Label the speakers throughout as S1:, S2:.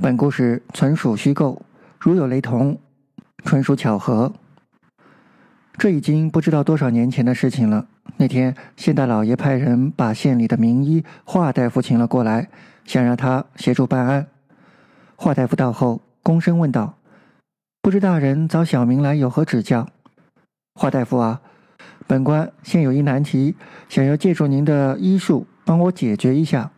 S1: 本故事纯属虚构，如有雷同，纯属巧合。这已经不知道多少年前的事情了。那天，县大老爷派人把县里的名医华大夫请了过来，想让他协助办案。华大夫到后，躬身问道：“不知大人找小明来有何指教？”华大夫啊，本官现有一难题，想要借助您的医术帮我解决一下。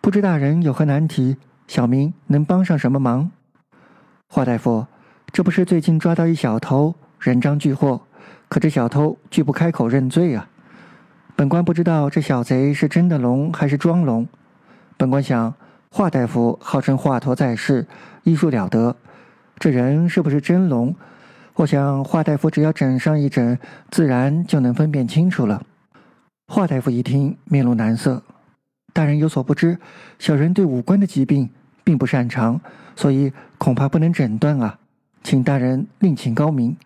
S1: 不知大人有何难题？小民能帮上什么忙？华大夫，这不是最近抓到一小偷，人赃俱获，可这小偷拒不开口认罪啊！本官不知道这小贼是真的聋还是装聋。本官想，华大夫号称华佗在世，医术了得，这人是不是真聋？我想华大夫只要诊上一诊，自然就能分辨清楚了。华大夫一听，面露难色。大人有所不知，小人对五官的疾病并不擅长，所以恐怕不能诊断啊，请大人另请高明。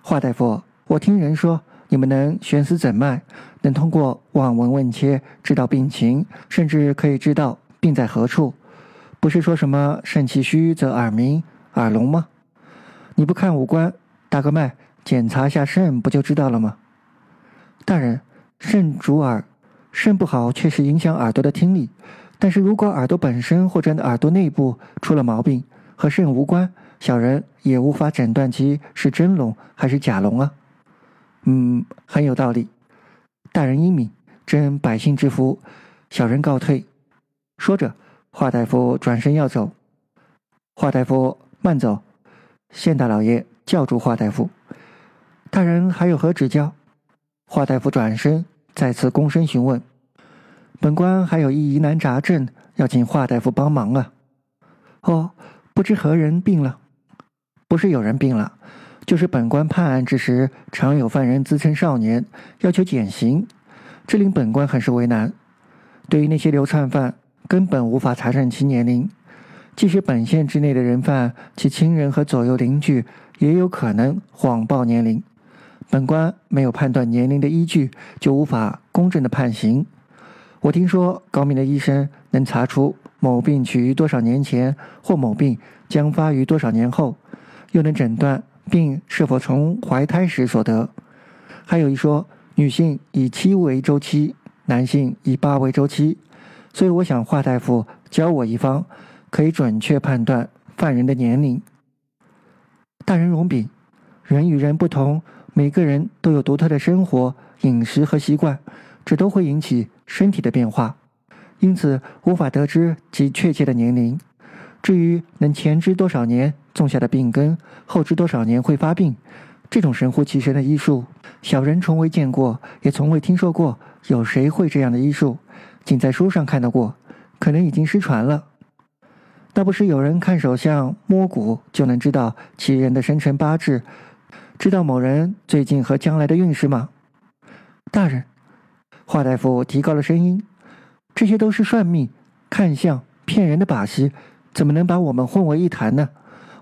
S1: 华大夫，我听人说你们能悬丝诊脉，能通过望闻问切知道病情，甚至可以知道病在何处。不是说什么肾气虚则耳鸣、耳聋吗？你不看五官，打个脉，检查下肾不就知道了吗？大人，肾主耳。肾不好确实影响耳朵的听力，但是如果耳朵本身或者耳朵内部出了毛病，和肾无关，小人也无法诊断其是真聋还是假聋啊。嗯，很有道理。大人英明，真百姓之福。小人告退。说着，华大夫转身要走。华大夫慢走。县大老爷叫住华大夫。大人还有何指教？华大夫转身。再次躬身询问，本官还有一疑难杂症，要请华大夫帮忙啊！哦，不知何人病了？不是有人病了，就是本官判案之时，常有犯人自称少年，要求减刑，这令本官很是为难。对于那些流窜犯，根本无法查证其年龄，即使本县之内的人犯，其亲人和左右邻居也有可能谎报年龄。本官没有判断年龄的依据，就无法公正的判刑。我听说高明的医生能查出某病起于多少年前，或某病将发于多少年后，又能诊断病是否从怀胎时所得。还有一说，女性以七为周期，男性以八为周期。所以我想华大夫教我一方，可以准确判断犯人的年龄。大人容禀，人与人不同。每个人都有独特的生活、饮食和习惯，这都会引起身体的变化，因此无法得知其确切的年龄。至于能前知多少年种下的病根，后知多少年会发病，这种神乎其神的医术，小人从未见过，也从未听说过有谁会这样的医术，仅在书上看到过，可能已经失传了。倒不是有人看手相、摸骨就能知道其人的生辰八字？知道某人最近和将来的运势吗？大人，华大夫提高了声音：“这些都是算命、看相、骗人的把戏，怎么能把我们混为一谈呢？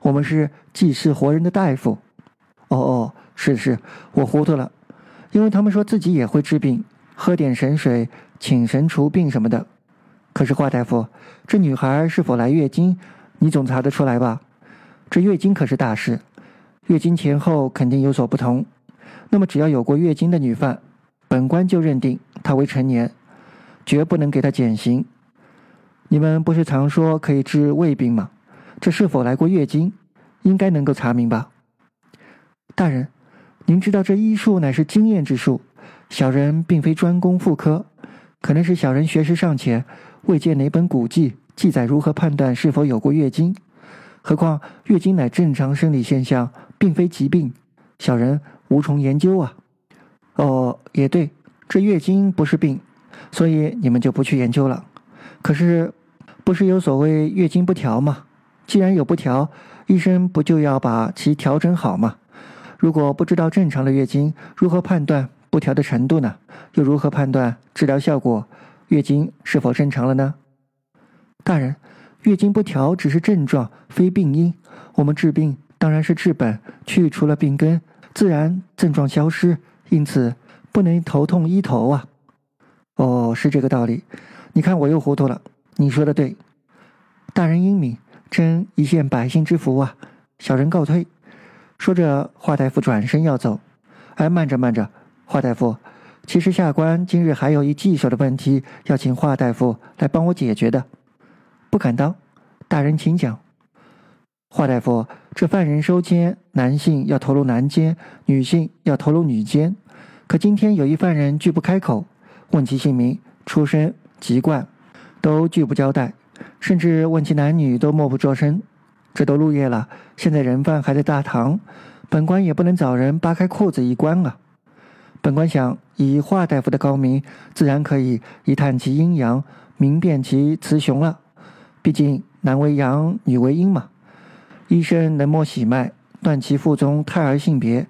S1: 我们是济世活人的大夫。”哦哦，是是，我糊涂了，因为他们说自己也会治病，喝点神水，请神除病什么的。可是华大夫，这女孩是否来月经，你总查得出来吧？这月经可是大事。月经前后肯定有所不同，那么只要有过月经的女犯，本官就认定她为成年，绝不能给她减刑。你们不是常说可以治胃病吗？这是否来过月经，应该能够查明吧？大人，您知道这医术乃是经验之术，小人并非专攻妇科，可能是小人学识尚浅，未见哪本古籍记载如何判断是否有过月经。何况月经乃正常生理现象。并非疾病，小人无从研究啊。哦，也对，这月经不是病，所以你们就不去研究了。可是，不是有所谓月经不调吗？既然有不调，医生不就要把其调整好吗？如果不知道正常的月经，如何判断不调的程度呢？又如何判断治疗效果？月经是否正常了呢？大人，月经不调只是症状，非病因。我们治病。当然是治本，去除了病根，自然症状消失。因此不能头痛医头啊！哦，是这个道理。你看我又糊涂了。你说的对。大人英明，真一线百姓之福啊！小人告退。说着，华大夫转身要走。哎，慢着，慢着，华大夫，其实下官今日还有一棘手的问题要请华大夫来帮我解决的。不敢当，大人请讲。华大夫，这犯人收监，男性要投入男监，女性要投入女监。可今天有一犯人拒不开口，问其姓名、出身、籍贯，都拒不交代，甚至问其男女都默不作声。这都入夜了，现在人犯还在大堂，本官也不能找人扒开裤子一关啊。本官想，以华大夫的高明，自然可以一探其阴阳，明辨其雌雄了。毕竟男为阳，女为阴嘛。医生能摸喜脉，断其腹中胎儿性别，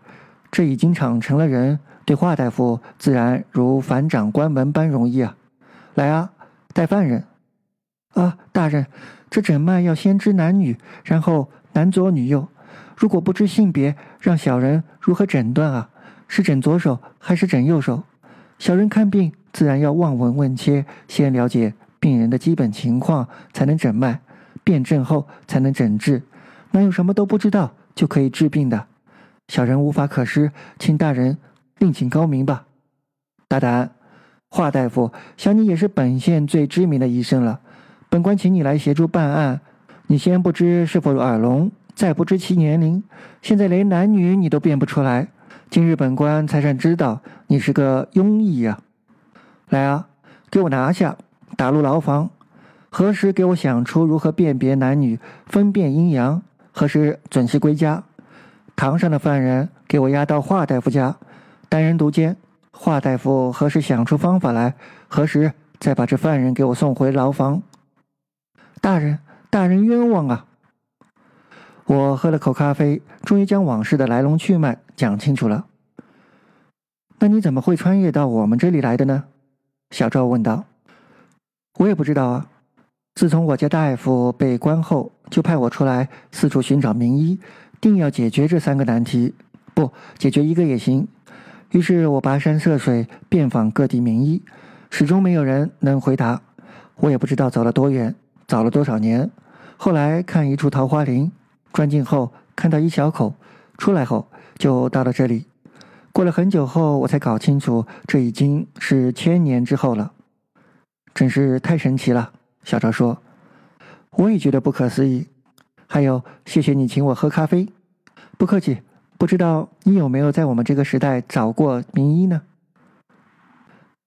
S1: 这已经长成了人，对华大夫自然如反掌关门般容易啊！来啊，带犯人！啊，大人，这诊脉要先知男女，然后男左女右。如果不知性别，让小人如何诊断啊？是诊左手还是诊右手？小人看病自然要望闻问切，先了解病人的基本情况，才能诊脉，辨证后才能诊治。哪有什么都不知道就可以治病的？小人无法可施，请大人另请高明吧。大胆，华大夫，想你也是本县最知名的医生了。本官请你来协助办案，你先不知是否耳聋，再不知其年龄，现在连男女你都辨不出来。今日本官才算知道你是个庸医呀！来啊，给我拿下，打入牢房。何时给我想出如何辨别男女，分辨阴阳？何时准时归家？堂上的犯人给我押到华大夫家，单人独监。华大夫何时想出方法来？何时再把这犯人给我送回牢房？大人，大人冤枉啊！我喝了口咖啡，终于将往事的来龙去脉讲清楚了。那你怎么会穿越到我们这里来的呢？小赵问道。我也不知道啊。自从我家大夫被关后，就派我出来四处寻找名医，定要解决这三个难题。不解决一个也行。于是我跋山涉水，遍访各地名医，始终没有人能回答。我也不知道走了多远，走了多少年。后来看一处桃花林，钻进后看到一小口，出来后就到了这里。过了很久后，我才搞清楚，这已经是千年之后了。真是太神奇了。小赵说：“我也觉得不可思议。还有，谢谢你请我喝咖啡。不客气。不知道你有没有在我们这个时代找过名医呢？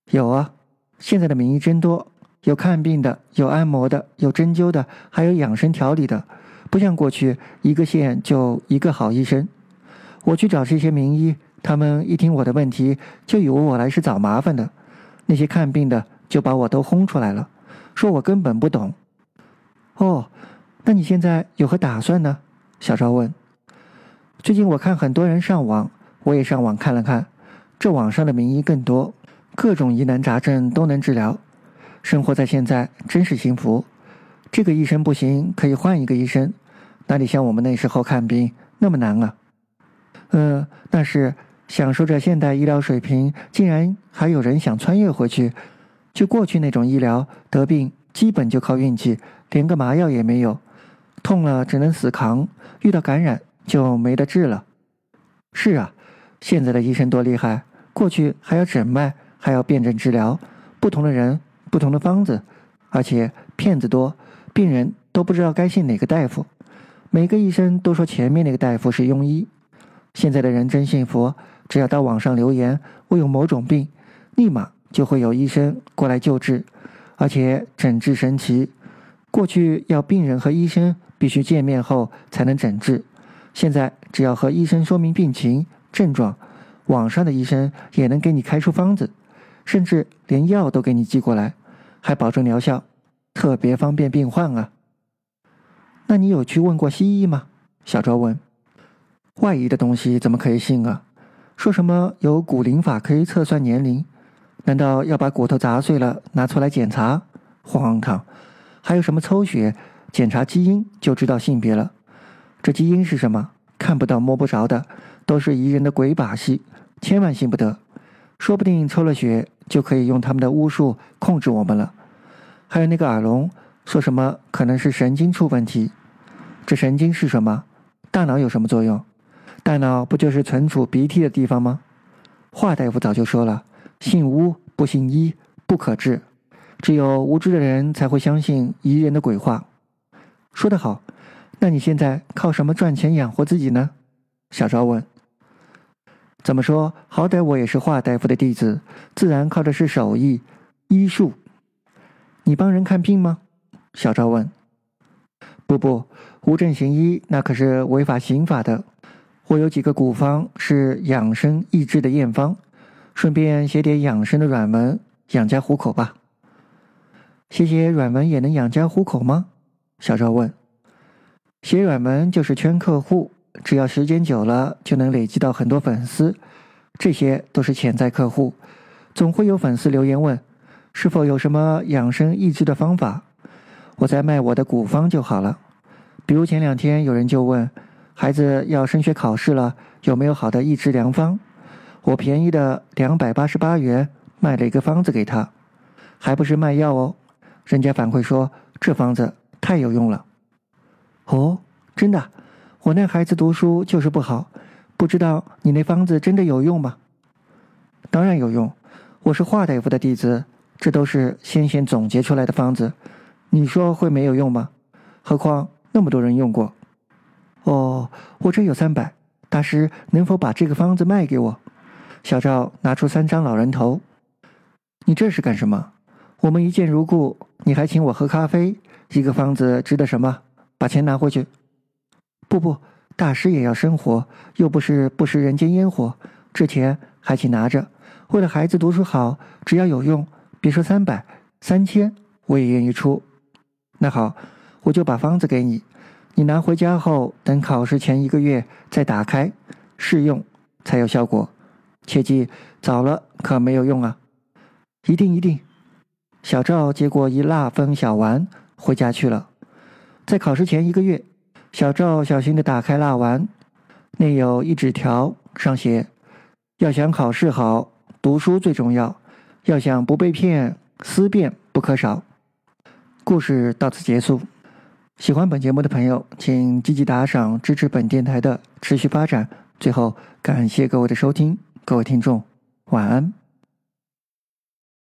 S1: 有啊，现在的名医真多，有看病的，有按摩的，有针灸的，还有养生调理的。不像过去，一个县就一个好医生。我去找这些名医，他们一听我的问题，就以为我来是找麻烦的。那些看病的就把我都轰出来了。”说我根本不懂。哦，那你现在有何打算呢？小赵问。最近我看很多人上网，我也上网看了看。这网上的名医更多，各种疑难杂症都能治疗。生活在现在真是幸福。这个医生不行，可以换一个医生。哪里像我们那时候看病那么难啊？嗯，但是享受着现代医疗水平，竟然还有人想穿越回去。就过去那种医疗，得病基本就靠运气，连个麻药也没有，痛了只能死扛，遇到感染就没得治了。是啊，现在的医生多厉害，过去还要诊脉，还要辨证治疗，不同的人不同的方子，而且骗子多，病人都不知道该信哪个大夫。每个医生都说前面那个大夫是庸医。现在的人真幸福，只要到网上留言我有某种病，立马。就会有医生过来救治，而且诊治神奇。过去要病人和医生必须见面后才能诊治，现在只要和医生说明病情症状，网上的医生也能给你开出方子，甚至连药都给你寄过来，还保证疗效，特别方便病患啊。那你有去问过西医吗？小赵问。外医的东西怎么可以信啊？说什么有骨龄法可以测算年龄？难道要把骨头砸碎了拿出来检查？荒唐！还有什么抽血检查基因就知道性别了？这基因是什么？看不到摸不着的，都是彝人的鬼把戏，千万信不得。说不定抽了血就可以用他们的巫术控制我们了。还有那个耳聋，说什么可能是神经出问题。这神经是什么？大脑有什么作用？大脑不就是存储鼻涕的地方吗？华大夫早就说了：“信巫不信医，不可治。只有无知的人才会相信疑人的鬼话。”说得好。那你现在靠什么赚钱养活自己呢？小赵问。怎么说？好歹我也是华大夫的弟子，自然靠的是手艺、医术。你帮人看病吗？小赵问。不不，无证行医那可是违法刑法的。我有几个古方是养生益智的验方，顺便写点养生的软文，养家糊口吧。写写软文也能养家糊口吗？小赵问。写软文就是圈客户，只要时间久了，就能累积到很多粉丝。这些都是潜在客户，总会有粉丝留言问，是否有什么养生益智的方法？我在卖我的古方就好了。比如前两天有人就问，孩子要升学考试了，有没有好的益智良方？我便宜的两百八十八元卖了一个方子给他，还不是卖药哦。人家反馈说这方子太有用了。哦，真的，我那孩子读书就是不好，不知道你那方子真的有用吗？当然有用，我是华大夫的弟子，这都是先贤总结出来的方子，你说会没有用吗？何况那么多人用过。哦，我这有三百，大师能否把这个方子卖给我？小赵拿出三张老人头，你这是干什么？我们一见如故，你还请我喝咖啡，一个方子值得什么？把钱拿回去。不不，大师也要生活，又不是不食人间烟火。这钱还请拿着。为了孩子读书好，只要有用，别说三百、三千，我也愿意出。那好，我就把方子给你，你拿回家后，等考试前一个月再打开试用，才有效果。切记，早了可没有用啊！一定一定。小赵接过一蜡封小丸，回家去了。在考试前一个月，小赵小心的打开蜡丸，内有一纸条，上写：“要想考试好，读书最重要；要想不被骗，思辨不可少。”故事到此结束。喜欢本节目的朋友，请积极打赏，支持本电台的持续发展。最后，感谢各位的收听，各位听众，晚安。